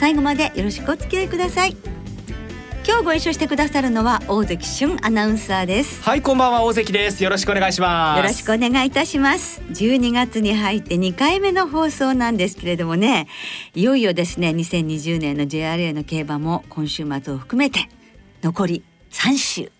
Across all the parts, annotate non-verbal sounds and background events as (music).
最後までよろしくお付き合いください。今日ご一緒してくださるのは大関俊アナウンサーです。はいこんばんは大関です。よろしくお願いします。よろしくお願いいたします。12月に入って2回目の放送なんですけれどもね。いよいよですね2020年の JRA の競馬も今週末を含めて残り3週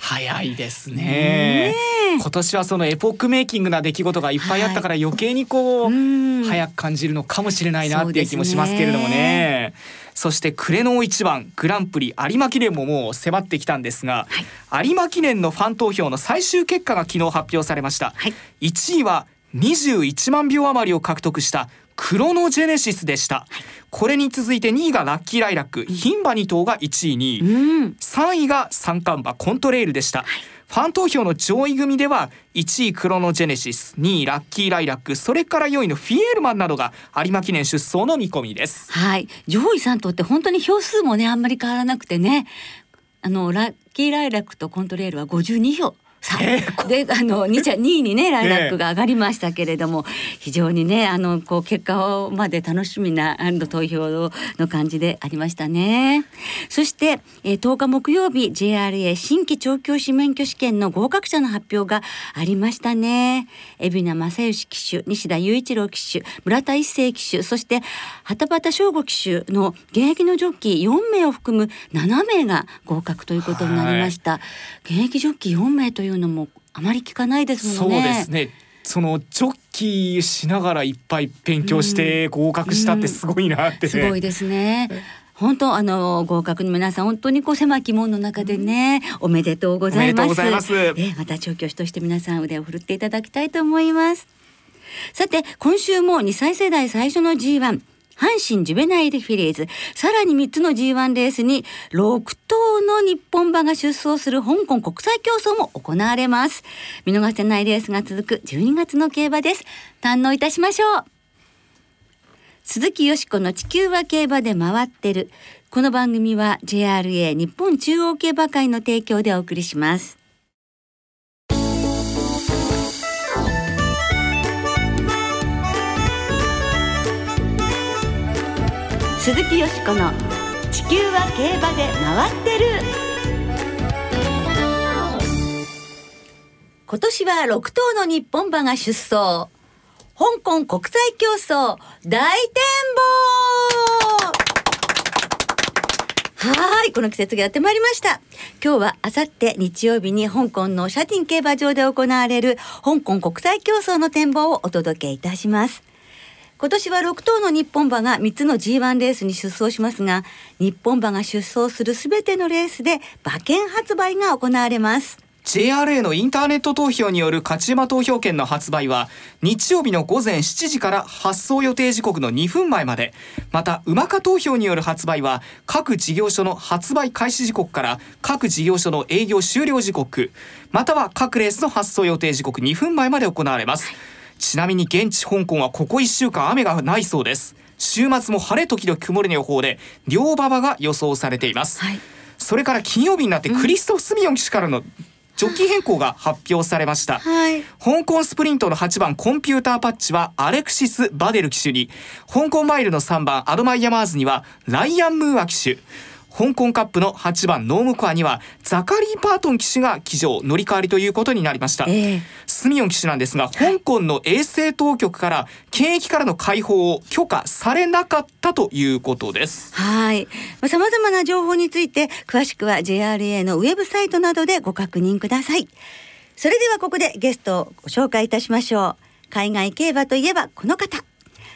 早いですね。今年はそのエポックメイキングな出来事がいっぱいあったから余計にこう、はい、早く感じるのかもしれないなっていう気もしますけれどもね。そして暮れの一番グランプリ有馬記念ももう迫ってきたんですが、はい、有馬記念のファン投票の最終結果が昨日発表されました、はい、1位は21万票余りを獲得したクロノジェネシスでした、はい、これに続いて2位がラッキーライラック、牝馬2頭が1位に、うん、3位が三冠馬コントレイルでした、はい。ファン投票の上位組では1位クロノジェネシス2位ラッキーライラック。それから4位のフィエールマンなどが有馬記念出走の見込みです。はい。上位3頭って本当に票数もねあんまり変わらなくてね。あのラッキーライラックとコントレールは52票であの 2, 2位にねライラックが上がりましたけれども、非常にねあのこう結果をまで楽しみな投票の感じでありましたね。そして、えー、10日木曜日 JRA 新規調教師免許試験の合格者の発表がありましたね。海老名正義騎手西田雄一郎騎手村田一成騎手そして畑畑翔吾騎手の現役のジョッキー4名を含む7名が合格ということになりました。現役ジョッキー4名といういうのもあまり聞かないですもんね。そうですねそのジョッキーしながらいっぱい勉強して合格したってすごいなって、ねうんうん、すごいですね。(laughs) 本当あの合格の皆さん本当にこう狭き門の中でね、おめでとうございます。ますえまた調教師として皆さん腕を振るっていただきたいと思います。さて今週も2歳世代最初の G1 阪神ジュベナイルフィリーズ、さらに3つの G1 レースに6頭の日本馬が出走する香港国際競争も行われます。見逃せないレースが続く12月の競馬です。堪能いたしましょう。鈴木よしこの地球は競馬で回ってる。この番組は JRA 日本中央競馬会の提供でお送りします。鈴木よしこの「地球は競馬で回ってる」今年は6頭の日本馬が出走香港国際競争大展望はい、この季節がやってまいりました。今日はあさって日曜日に香港のシャティン競馬場で行われる香港国際競争の展望をお届けいたします。今年は6頭の日本馬が3つの G1 レースに出走しますが、日本馬が出走するすべてのレースで馬券発売が行われます。JRA のインターネット投票による勝ち馬投票券の発売は日曜日の午前7時から発送予定時刻の2分前まで。また馬化投票による発売は各事業所の発売開始時刻から各事業所の営業終了時刻。または各レースの発送予定時刻2分前まで行われます、はいちなみに現地香港はここ1週間雨がないそうです。週末も晴れ時々曇りの予報で良馬場が予想されています、はい、それから金曜日になってクリストフ・スミヨン騎手からのジョッキー変更が発表されました、はい、香港スプリントの8番コンピューターパッチはアレクシス・バデル騎手に香港マイルの3番アドマイヤマーズにはライアン・ムーア騎手香港カップの8番ノームコアにはザカリー・パートン騎手が騎乗乗り換わりということになりました、えー、スミヨン騎手なんですが香港の衛生当局から検疫からの解放を許可されなかったということです。はい。さまざ、まな情報について詳しくは JRA のウェブサイトなどでご確認ください。それではここでゲストをご紹介いたしましょう。海外競馬といえばこの方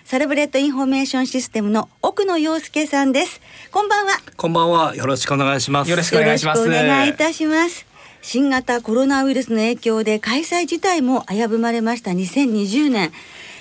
サラブレッドインフォメーションシステムの奥野陽介さんです。こんばんは。こんばんは。よろしくお願いします。よろしくお願いします。お願いいたします。新型コロナウイルスの影響で開催自体も危ぶまれました。2020年。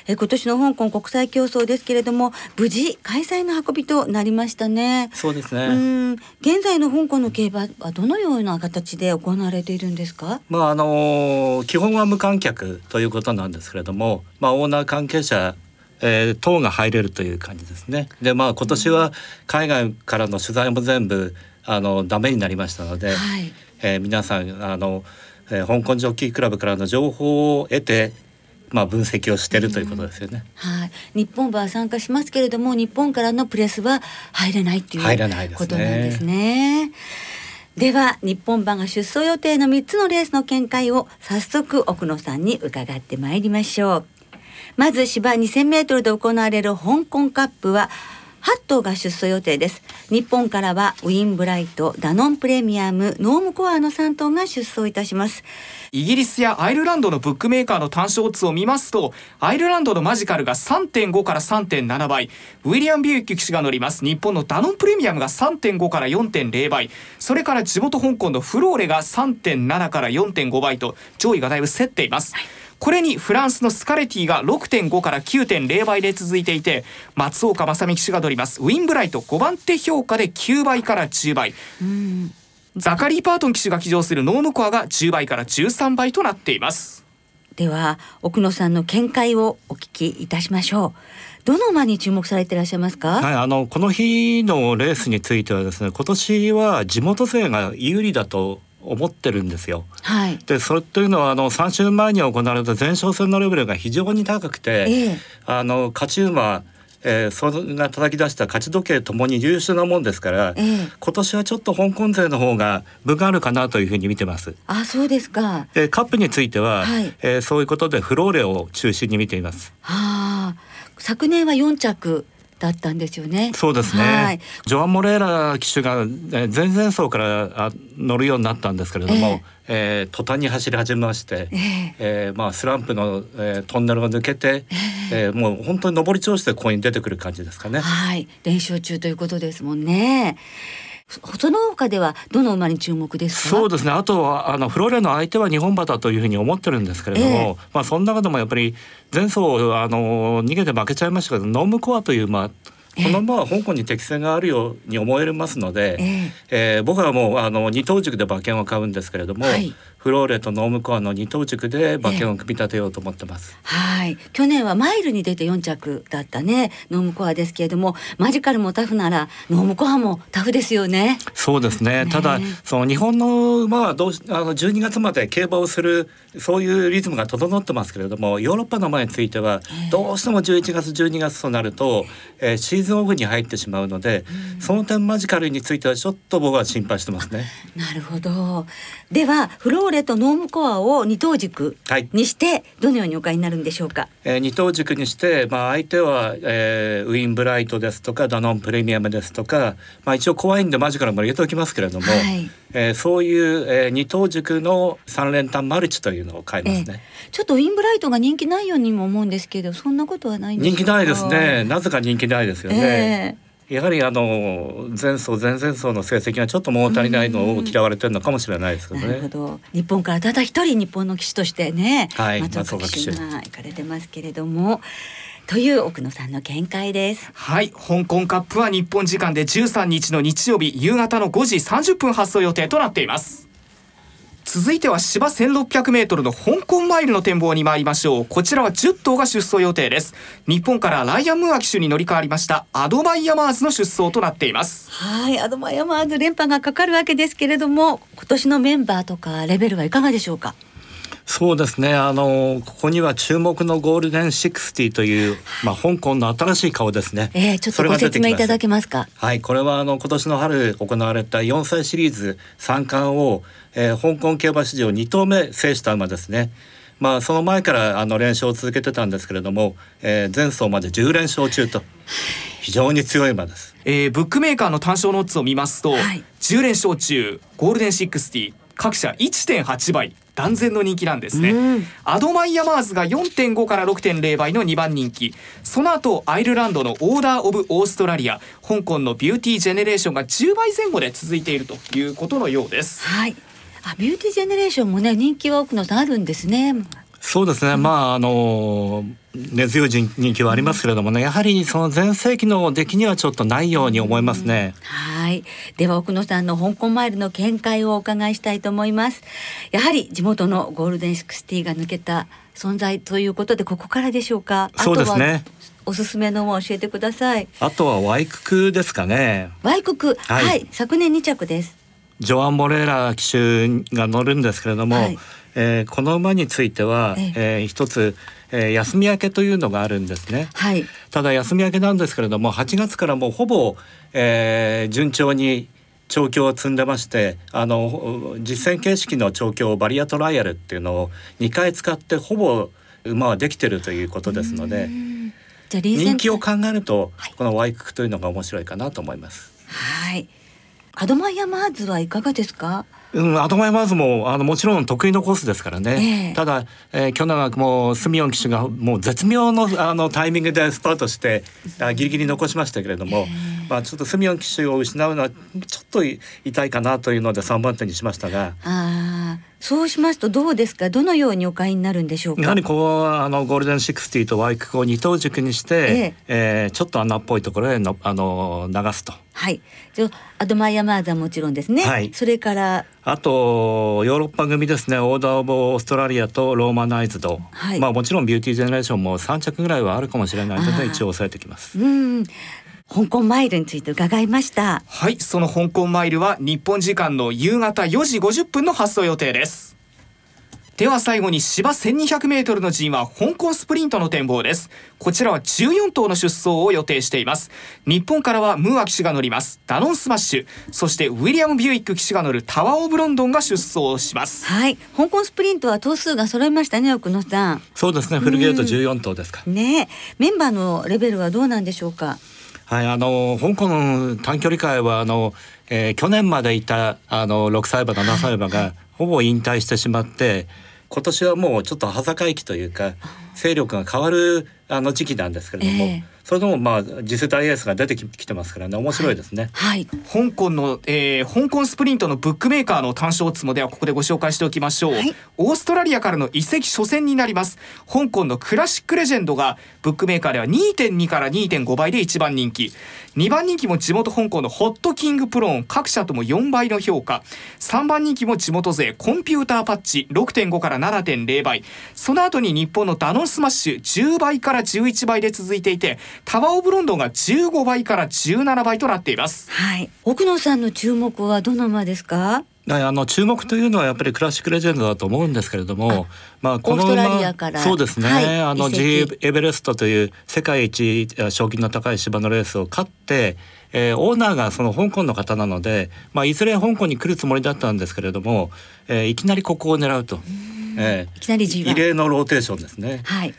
え今年の香港国際競争ですけれども無事開催の運びとなりましたね。そうですね。うん。現在の香港の競馬はどのような形で行われているんですか？まああの基本は無観客ということなんですけれども、まあ、オーナー関係者えー、等が入れるという感じですね。でまあ今年は海外からの取材も全部あのダメになりましたので、はい、えー、皆さんあの、えー、香港ジョッキークラブからの情報を得てまあ、分析をしているということですよね、うん、はい、日本は参加しますけれども日本からのプレスは入れないっていうことなんですね。では日本馬が出走予定の3つのレースの見解を早速奥野さんに伺ってまいりましょうまず芝2000メートルで行われる香港カップは8頭が出走予定です。日本からはウィンブライトダノンプレミアムノームコアの3頭が出走いたします。イギリスやアイルランドのブックメーカーの単勝オッズを見ますとアイルランドのマジカルが3.5から3.7倍。ウィリアム・ビューキ騎手が乗ります。日本のダノンプレミアムが3.5から4.0倍。それから地元香港のフローレが3.7から4.5倍と上位がだいぶ競っています、はいこれにフランスのスカレティが6.5から9.0倍で続いていて松岡正美騎手が乗りますウィンブライト5番手評価で9倍から10倍。ザカリー・パートン騎手が騎乗するノームコアが10倍から13倍となっていますでは奥野さんの見解をお聞きいたしましょうどの馬に注目されていらっしゃいますか？はい、あのこの日のレースについてはですね、今年は地元勢が有利だと思ってるんですよ。はい、でそれというのはあの3週前に行われた前哨戦のレベルが非常に高くて、ええ、あの勝ち馬えー、それが叩き出した勝ち時計ともに優秀なもんですから、ええ、今年はちょっと香港勢の方が分があるかなというふうに見てます。あ、そうですか。えー、カップについては、はい、えー、そういうことでフローレを中心に見ています。はあ、昨年は4着だったんですよね。そうですね。はい、ジョアン・モレーラ騎手が前々走から乗るようになったんですけれども、えー、えー、途端に走り始めまして、えー、えー、まあスランプの、えー、トンネルを抜けて、えー、えー、もう本当に上り調子でここに出てくる感じですかね。はい、練習中ということですもんね。その他ではどの馬に注目ですそうですね。あとはあのフローレの相手は日本馬だというふうに思ってるんですけれども、えー、まあその中でもやっぱり前走あの逃げて負けちゃいましたけどノームコアという馬この馬は香港に適性があるように思えますので、えー、えー、僕はもうあの二等軸で馬券を買うんですけれども、はい、フローレとノームコアの二等軸で馬券を組み立てようと思ってます。えー、はい去年はマイルに出て4着だったねノームコアですけれどもマジカルもタフならノームコアもタフですよね。そうですね。ねただその日本の馬はどうあの12月まで競馬をするそういうリズムが整ってますけれどもヨーロッパの馬についてはどうしても11月12月となると、えー、シーズンオフに入ってしまうので、うん、その点マジカルについてはちょっと僕は心配してますね。なるほど。ではフローレとノームコアを二等軸にしてどのようにお買いになるんでしょうか？えー、二等軸にして、まあ相手は、えー、ウィンブライトですとかダノンプレミアムですとか、まあ一応怖いんでマジカルも入れておきますけれども、はい、えー、そういう、えー、二等軸の三連単マルチというのを買いますね、えー、ちょっとウィンブライトが人気ないようにも思うんですけど、そんなことはない人気ないですね。なぜか人気ないですよね。えーやはりあの前走前々走の成績がちょっと物足りないのを嫌われてるのかもしれないですけどね。なるほど。日本からただ一人日本の騎手としてね、はい、松岡騎手が行かれてますけれども。という奥野さんの見解ですはい香港カップは日本時間で13日の日曜日夕方の5時30分発送予定となっています続いては芝 1600m の香港マイルの展望に参りましょう。こちらは10頭が出走予定です。日本からライアン・ムーア騎手に乗り換わりました。アドバイヤマーズの出走となっています。はいアドマイヤマーズ連覇がかかるわけですけれども今年のメンバーとかレベルはいかがでしょうか？そうですね。あのここには注目のゴールデンシックスティという、まあ、香港の新しい顔ですね、えー、ちょっとご説明いただけますか？はいこれはあの今年の春行われた4歳シリーズ三冠を、えー、香港競馬史上2頭目制した馬ですね。まあその前からあの連勝を続けてたんですけれども、えー、前走まで10連勝中と非常に強い馬です、えー、ブックメーカーの単勝のオッズを見ますと、はい、10連勝中ゴールデンシックスティ各社1.8倍断然の人気なんですね、アドマイヤマーズが4.5から6.0倍の2番人気。その後アイルランドのオーダー・オブ・オーストラリア香港のビューティー・ジェネレーションが10倍前後で続いているということのようです。はい。あビューティー・ジェネレーションもね人気は多くのあるんですね。そうですね、まああの根強い人気はありますけれどもね、やはりその全盛期の出来にはちょっとないように思いますね。はい、では奥野さんの香港マイルの見解をお伺いしたいと思います。やはり地元のゴールデンシクスティが抜けた存在ということでここからでしょうか？そうですね。おすすめのも教えてください。あとはワイククですかね。ワイクク、はい、はい、昨年2着です。ジョアン・モレーラ騎手が乗るんですけれども、はい、えー、この馬については、ええー、一つ、えー、休み明けというのがあるんですね、はい、ただ休み明けなんですけれども8月からもうほぼ、えー、順調に調教を積んでましてあの実践形式の調教バリアトライアルっていうのを2回使ってほぼ馬はできてるということですので人気を考えると、はい、このワイククというのが面白いかなと思います。はい。アドマイヤマーズはいかがですか？うん、アドマイヤマーズもあのもちろん得意のコースですからね、えー、ただ、えー、去年はもうスミヨン騎手がもう絶妙のあのタイミングでスタートしてあギリギリ残しましたけれども、えー、まあ、ちょっとスミヨン騎手を失うのはちょっと痛いかなというので3番手にしましたが。あそうしますとどうですか？どのようにお買いになるんでしょうか？やはりこうあのゴールデンシックスティとワイククを二頭軸にして、えええー、ちょっと穴っぽいところへのあの流すと。はい。じゃアドマイヤマーズはもちろんですね。はい。それから？あとヨーロッパ組ですねオーダー・オブ・オーストラリアとローマナイズド、はい、まあもちろんビューティー・ジェネレーションも3着ぐらいはあるかもしれないので一応押さえてきます。うん香港マイルについて伺いました。はいその香港マイルは日本時間の夕方4時50分の発走予定です。では最後に芝1200メートルの GI 香港スプリントの展望です。こちらは14頭の出走を予定しています。日本からはムーア騎手が乗ります。ダノンスマッシュ。そしてウィリアム・ビューイック騎手が乗るタワー・オブ・ロンドンが出走します。はい香港スプリントは頭数が揃いましたね奥野さん。そうですねフルゲート14頭ですか、ねメンバーのレベルはどうなんでしょうか？はい、あの香港の短距離界はあの、えー、去年までいたあの6歳馬7歳馬がほぼ引退してしまって、今年はもうちょっと端境期というか勢力が変わるあの時期なんですけれども、えー、それでもまあ次世代エースが出てきてますからね面白いですね、はい、香港の、えー、香港スプリントのブックメーカーの単勝つもではここでご紹介しておきましょう、はい、オーストラリアからの移籍初戦になります。香港のクラシックレジェンドがブックメーカーでは2.2から2.5倍で一番人気。2番人気も地元香港のホットキングプローン各社とも4倍の評価。3番人気も地元勢コンピューターパッチ6.5から7.0倍。その後に日本のダノンスマッシュ10倍から11倍で続いていてタワーオブロンドンが15倍から17倍となっています。はい。奥野さんの注目はどの馬ですか？あの注目というのはやっぱりクラシックレジェンドだと思うんですけれども、まあこの馬そうですね、はい、あの G エベレストという世界一賞金の高い芝のレースを勝って、えー、オーナーがその香港の方なので、まあいずれ香港に来るつもりだったんですけれども、えー、いきなりここを狙うと、えー、いきなり G1 異例のローテーションですね。はい。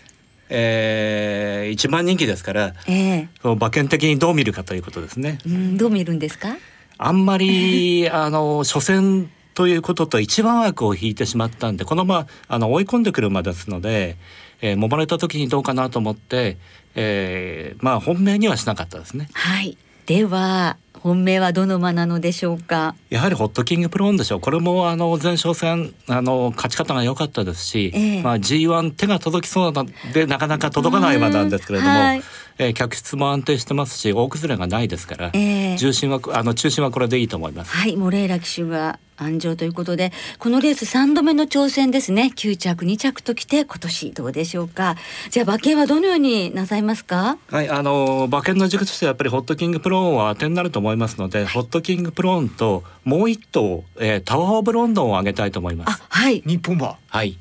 えー、一番人気ですから、えー、馬券的にどう見るかということですね。うん、どう見るんですか？あんまり (laughs) あの初戦ということと一番枠を引いてしまったんでこのままあの追い込んでくる馬ですので、えー、揉まれた時にどうかなと思って、えー、まあ本命にはしなかったですね。はいでは本命はどの馬なのでしょうか？やはりホットキングプローンでしょう。これもあの前哨戦あの勝ち方が良かったですし、えー、まあ G1 手が届きそうなでなかなか届かない馬なんですけれども、はい、えー、客室も安定してますし大崩れがないですから、えー、重心はあの中心はこれでいいと思います。はいモレーラ騎手が安城ということでこのレース3度目の挑戦ですね。9着2着ときて今年どうでしょうか。じゃあ馬券はどのようになさいますか？はいあの馬券の軸としてはやっぱりホットキングプローンは当てになると思いますので、はい、ホットキングプローンともう一頭、えー、タワーオブロンドンを上げたいと思います。はい。日本馬。はい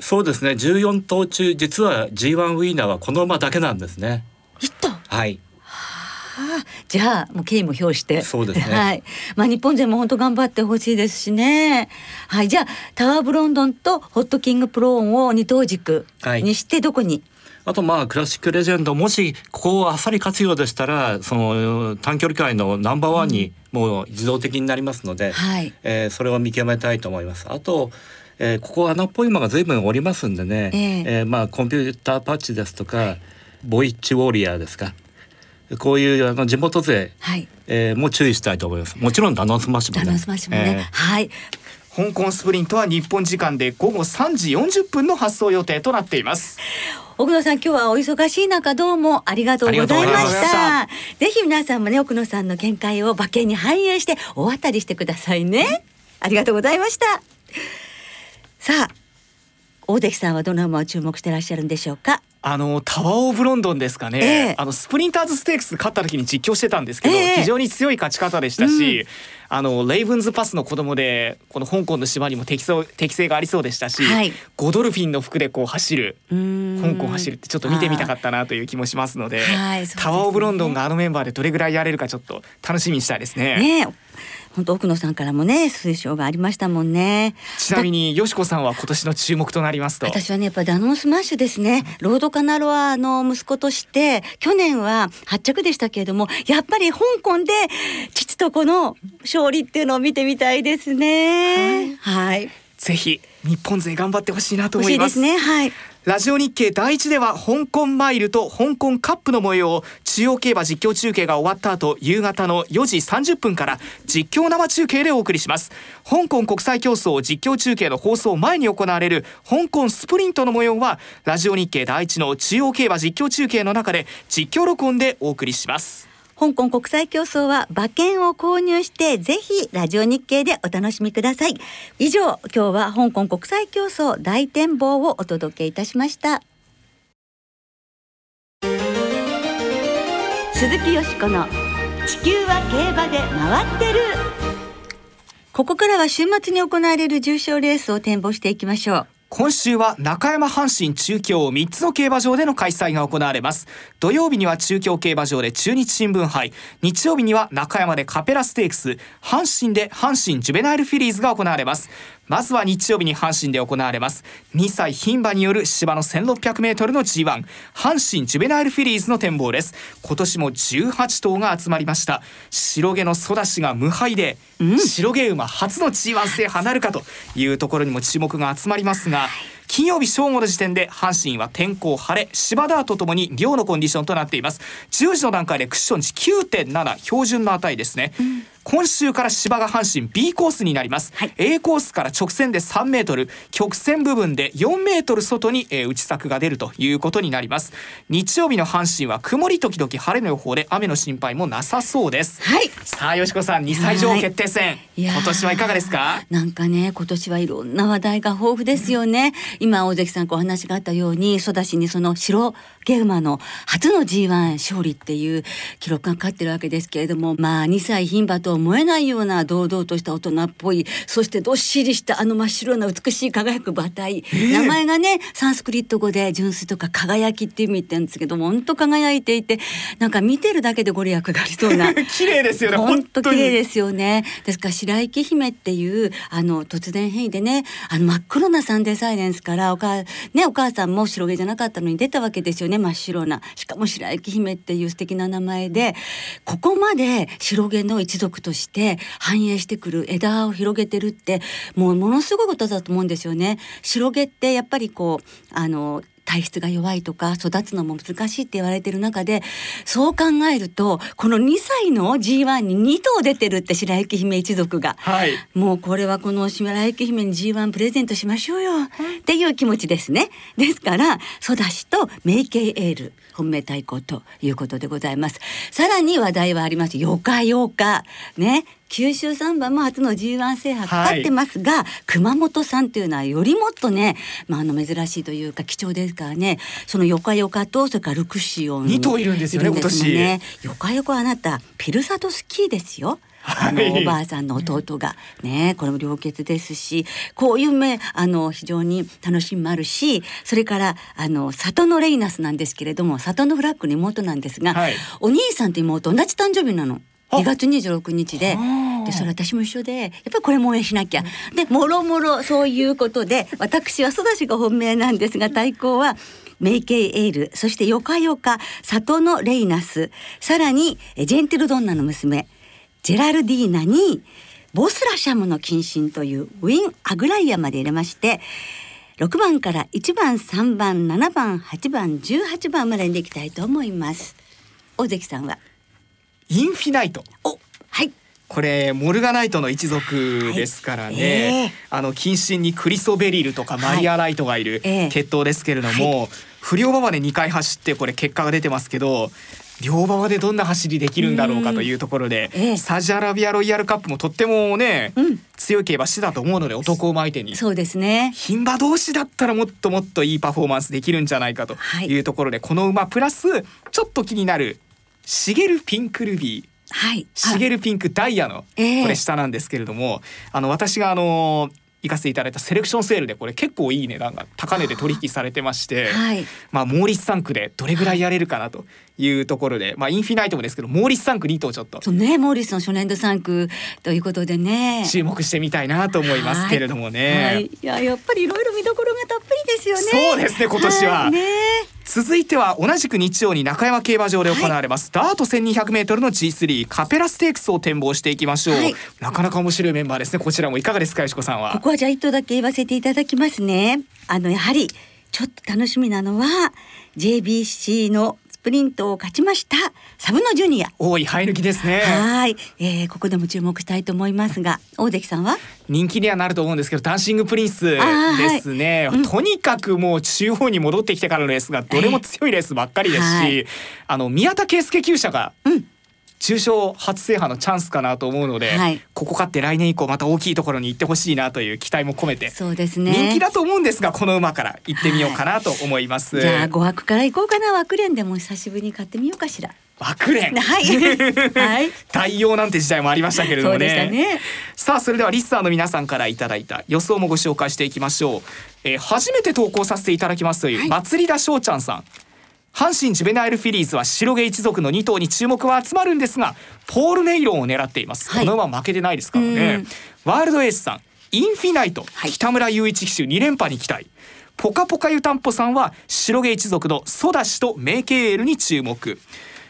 そうですね14頭中実は G1 ウィーナーはこの馬だけなんですね一頭はいあ、じゃあもう敬意も表してそうですね。(laughs) はい。まあ日本勢も本当頑張ってほしいですしね。はい。じゃあタワーオブロンドンとホットキングプローンを二頭軸にしてどこに、はいあとまあクラシックレジェンドもしここをあっさり勝つようでしたらその短距離界のナンバーワンにもう自動的になりますので、うんはい、えー、それを見極めたいと思います。あとえー、ここ穴っぽい馬が随分おりますんでね、えー、えー、まあコンピューターパッチですとか、はい、ボイッジウォリアーですか。こういうあの地元勢、はい。えー、も注意したいと思います。もちろんダノンスマッシュもね。ダノンスマッシュもね、えー、はい。香港スプリントは日本時間で午後3時40分の発送予定となっています。奥野さん今日はお忙しい中どうもありがとうございました。ぜひ皆さんもね奥野さんの見解を馬券に反映して大当たりしてくださいね。ありがとうございましたさあ大関さんはどの馬を注目してらっしゃるんでしょうか？あのタワーオブロンドンですかね、えー、あのスプリンターズステークス勝った時に実況してたんですけど、えー、非常に強い勝ち方でしたし、うん、あのレイブンズパスの子供でこの香港の芝にも適性適性がありそうでしたし、はい、ゴドルフィンの服でこう走る香港走るってちょっと見てみたかったなという気もしますので、はい。ね、タワーオブロンドンがあのメンバーでどれぐらいやれるかちょっと楽しみにしたいですね。ね本当奥野さんからもね推奨がありましたもんね。ちなみに淑子さんは今年の注目となりますと。私はねやっぱダノンスマッシュですね。ロードカナロアの息子として去年は8着でしたけれどもやっぱり香港で父と子の勝利っていうのを見てみたいですね。はい、はい、ぜひ日本勢頑張ってほしいなと思います。ね。はい。ラジオ日経第一では香港マイルと香港カップの模様を中央競馬実況中継が終わった後夕方の4時30分から実況生中継でお送りします。香港国際競争実況中継の放送前に行われる香港スプリントの模様はラジオ日経第一の中央競馬実況中継の中で実況録音でお送りします香港国際競争は馬券を購入してぜひラジオ日経でお楽しみください。以上今日は香港国際競争大展望をお届けいたしました。鈴木よしこの地球は競馬で回ってる。ここからは週末に行われる重賞レースを展望していきましょう今週は中山阪神中京3つの競馬場での開催が行われます。土曜日には中京競馬場で中日新聞杯。日曜日には中山でカペラステークス。阪神で阪神ジュベナイルフィリーズが行われます。まずは日曜日に阪神で行われます。2歳牝馬による芝の 1600m の G1 阪神ジュベナイルフィリーズの展望です。今年も18頭が集まりました。白毛のソダシが無敗で、うん、白毛馬初の G1 制覇なるかというところにも注目が集まりますが金曜日正午の時点で阪神は天候晴れ芝田とともに量のコンディションとなっています。10時の段階でクッション値9.7標準の値ですね、うん今週から芝が阪神 B コースになります、はい、A コースから直線で3メートル曲線部分で4メートル外に、えー、内柵が出るということになります。日曜日の阪神は曇り時々晴れの予報で雨の心配もなさそうです。はい。さあよしこさん2歳上決定戦。今年はいかがですか？なんかね今年はいろんな話題が豊富ですよね、うん、今大関さんお話があったように育ちにその白毛馬の初の G1 勝利っていう記録がかかってるわけですけれどもまあ2歳牝馬と思えないような堂々とした大人っぽいそしてどっしりしたあの真っ白な美しい輝く馬体、えー、名前がねサンスクリット語で純粋とか輝きっていう意味って言うんですけども本当輝いていてなんか見てるだけでご利益がありそうな。(laughs) 綺麗ですよね本当綺麗ですよね。ですから白雪姫っていうあの突然変異でねあの真っ黒なサンデーサイレンスからお母,、ね、お母さんも白毛じゃなかったのに出たわけですよね真っ白な。しかも白雪姫っていう素敵な名前でここまで白毛の一族として反映してくる枝を広げてるってもうものすごいことだと思うんですよね。白毛ってやっぱりこうあの体質が弱いとか育つのも難しいって言われてる中でそう考えるとこの2歳の G1 に2頭出てるって白雪姫一族が、はい、もうこれはこの白雪姫に G1 プレゼントしましょうよっていう気持ちですね。ですからソダシとメイケイエール本命対抗ということでございます。さらに話題はあります。よかよか。ね。九州三番も初の G1 制覇かかってますが、はい、熊本さんというのはよりもっとね、まあ、あの珍しいというか貴重ですからね。そのよかよかとそれからルクシオン。2頭いるんですよね今年。よかよかあなたピルサトスキーですよあの、おばあさんの弟がねこれも良血ですしこういう目あの非常に楽しみもあるしそれからあの里のレイナスなんですけれども里のフラッグの妹なんですが、はい、お兄さんと妹同じ誕生日なの。2月26日で。でそれ私も一緒でやっぱりこれも応援しなきゃ。でもろもろそういうことで私は育ちが本命なんですが対抗はメイケイエールそしてよかよか里のレイナス。さらにジェンテルドンナの娘ジェラルディーナにボスラシャムの謹慎というウィン・アグライアまで入れまして6番から1番3番7番8番18番まででいきたいと思います。大関さんは？インフィナイト。おはい。これモルガナイトの一族ですからね、はい。えー、あの近親にクリソベリルとかマリアライトがいる血統ですけれども、はい、不良馬場で2回走ってこれ結果が出てますけど両馬でどんな走りできるんだろうかというところで、ええ、サジアラビアロイヤルカップもとってもね、うん、強い競馬してたと思うので男馬相手に。そうですね。牝馬同士だったらもっともっといいパフォーマンスできるんじゃないかとい。うところで、はい、この馬プラスちょっと気になるシゲルピンクルビー。はい、シゲルピンクダイヤのこれ下なんですけれども、えー、あの私があの行かせていただいたセレクションセールでこれ結構いい値段が高値で取引されてまして、(laughs) はい、まあモーリス3区でどれぐらいやれるかなというところで、まあインフィナイトもですけどモーリス3区2頭ちょっと。そうねモーリスの初年度3区ということでね。注目してみたいなと思いますけれどもね、はい、い。ややっぱりいろいろ見どころがたっぷりですよね。そうですね今年は、はい、ね続いては同じく日曜に中山競馬場で行われます、はい、ダート 1200m の G3 カペラステークスを展望していきましょう、はい、なかなか面白いメンバーですね。こちらもいかがですかよしこさんは？ここはじゃあ一頭だけ言わせていただきますね。あのやはりちょっと楽しみなのは JBC のスプリントを勝ちましたサブノジュニア。大井生え抜きですね。はい、えー、ここでも注目したいと思いますが大関さんは？人気にはなると思うんですけどダンシングプリンスですね、はいうん、とにかくもう中央に戻ってきてからのレースがどれも強いレースばっかりですし、はい、あの宮田敬介厩舎が、うん重賞初制覇のチャンスかなと思うので、はい、ここ勝って来年以降また大きいところに行ってほしいなという期待も込めてそうですね。人気だと思うんですがこの馬から行ってみようかなと思います、はい、じゃあ5枠から行こうかな。枠連でも久しぶりに買ってみようかしら。枠連はい、はい、(laughs) 対応なんて時代もありましたけれどもね。ね。さあそれではリスナーの皆さんからいただいた予想もご紹介していきましょう、えー、初めて投稿させていただきますという、はい、祭田翔ちゃんさん阪神ジュベナイルフィリーズは白毛一族の2頭に注目は集まるんですがポール・ネイロンを狙っています、はい、この馬負けてないですからね。ワールドエースさんインフィナイト、はい、北村雄一騎手2連覇に期待。ポカポカ湯たんぽさんは白毛一族のソダシとメイケーエルに注目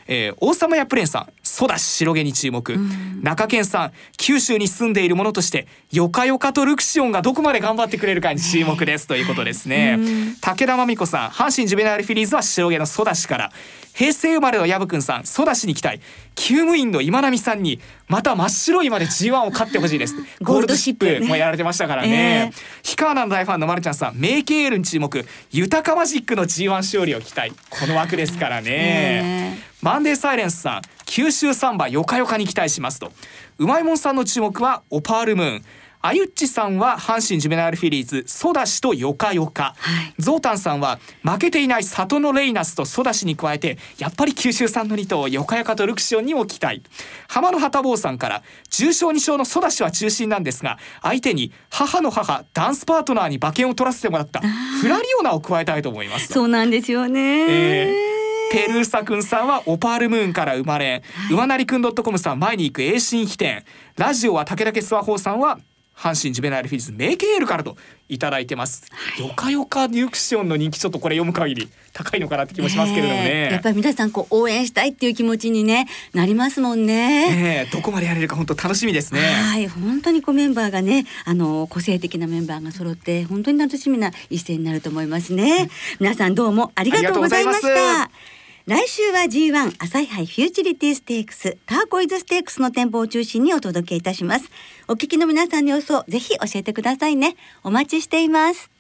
えー、王様やプレンさんソダシ白毛に注目、うん、中堅さん九州に住んでいるものとしてよかよかとルクシオンがどこまで頑張ってくれるかに注目です。ということですね、うん、武田真美子さん阪神ジュベナイルフィリーズは白毛のソダシから平成生まれの薮くんさんソダシに期待厩務員の今波さんにまた真っ白いまで G1 を勝ってほしいです。(laughs) ゴールドシップ。もやられてましたからね、えー、氷川の大ファンのまるちゃんさんメイケールに注目。豊かマジックの G1 勝利を期待。この枠ですからね、えーマンデーサイレンスさん九州サンバよかよかに期待しますと。うまいもんさんの注目はオパールムーン。あゆっちさんは阪神ジュベナイルフィリーズソダシとヨカヨカ、はい、ゾウタンさんは負けていない里のレイナスとソダシに加えてやっぱり九州産の2頭ヨカヨカとルクシオンにも期待。浜野旗坊さんから重賞2勝のソダシは中心なんですが相手に母の母ダンスパートナーに馬券を取らせてもらったフラリオナを加えたいと思いますそうなんですよね、えーペルーサくんさんはオパールムーンから生まれ、はい、馬なりくん .com さん前に行く栄新飛天ラジオは武田スワホーさんは阪神ジュベナイルフィリーズメイケールからといただいてます、はい、よかよかデュクションの人気ちょっとこれ読む限り高いのかなって気もしますけれどもね、やっぱり皆さんこう応援したいっていう気持ちにねなりますもんね。ねどこまでやれるか本当楽しみですね。はい本当にこうメンバーがねあの個性的なメンバーが揃って本当に楽しみな一戦になると思いますね。皆さんどうもありがとうございました来週は G1 朝日杯フューチリティステークスターコイズステークスの展望を中心にお届けいたします。お聞きの皆さんの予想ぜひ教えてくださいね。お待ちしています。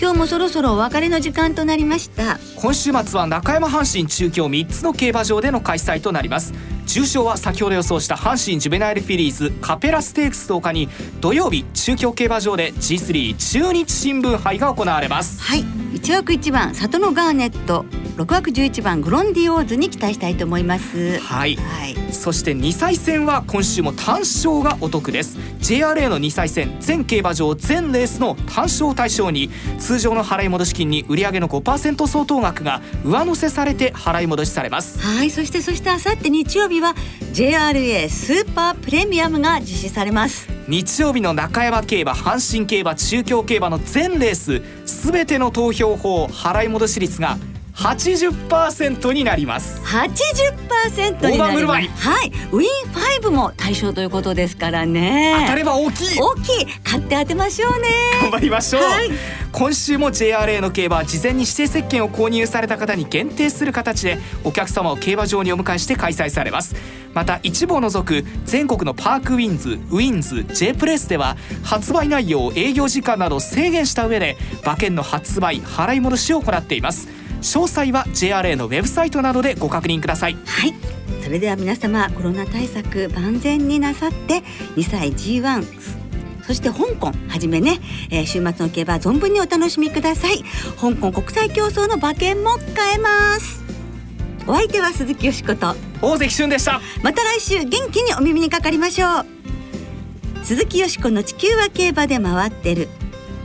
今日もそろそろお別れの時間となりました。今週末は中山阪神中京3つの競馬場での開催となります。重賞は先ほど予想した阪神ジュベナイルフィリーズカペラステークス10日に土曜日中京競馬場で G3 中日新聞杯が行われます。はい。1枠1番里のガーネット。6枠11番グロンディオーズに期待したいと思います。はい、はい、そして2歳戦は今週も単勝がお得です。JRA の2歳戦全競馬場全レースの単勝対象に通常の払い戻し金に売上の5%相当額が上乗せされて払い戻しされます。はい。そしてそしてあさって日曜日は JRA スーパープレミアムが実施されます。日曜日の中山競馬阪神競馬中京競馬の全レースすべての投票法払い戻し率が80%になります。80%になります。はい。ウィン部も対象ということですからね。当たれば大きい。大きい。買って当てましょうね。頑張りましょう、はい、今週も JRA の競馬は事前に指定席券を購入された方に限定する形でお客様を競馬場にお迎えして開催されます。また一部を除く全国のパークウィンズウィンズ J プレスでは発売内容営業時間など制限した上で馬券の発売払い戻しを行っています詳細は JRA のウェブサイトなどでご確認ください。はい。それでは皆様コロナ対策万全になさって2歳 G1 そして香港はじめね、えー、週末の競馬存分にお楽しみください。香港国際競争の馬券も買えます。お相手は鈴木よしこと。大関俊でした。また来週元気にお耳にかかりましょう。鈴木よしこの地球は競馬で回ってる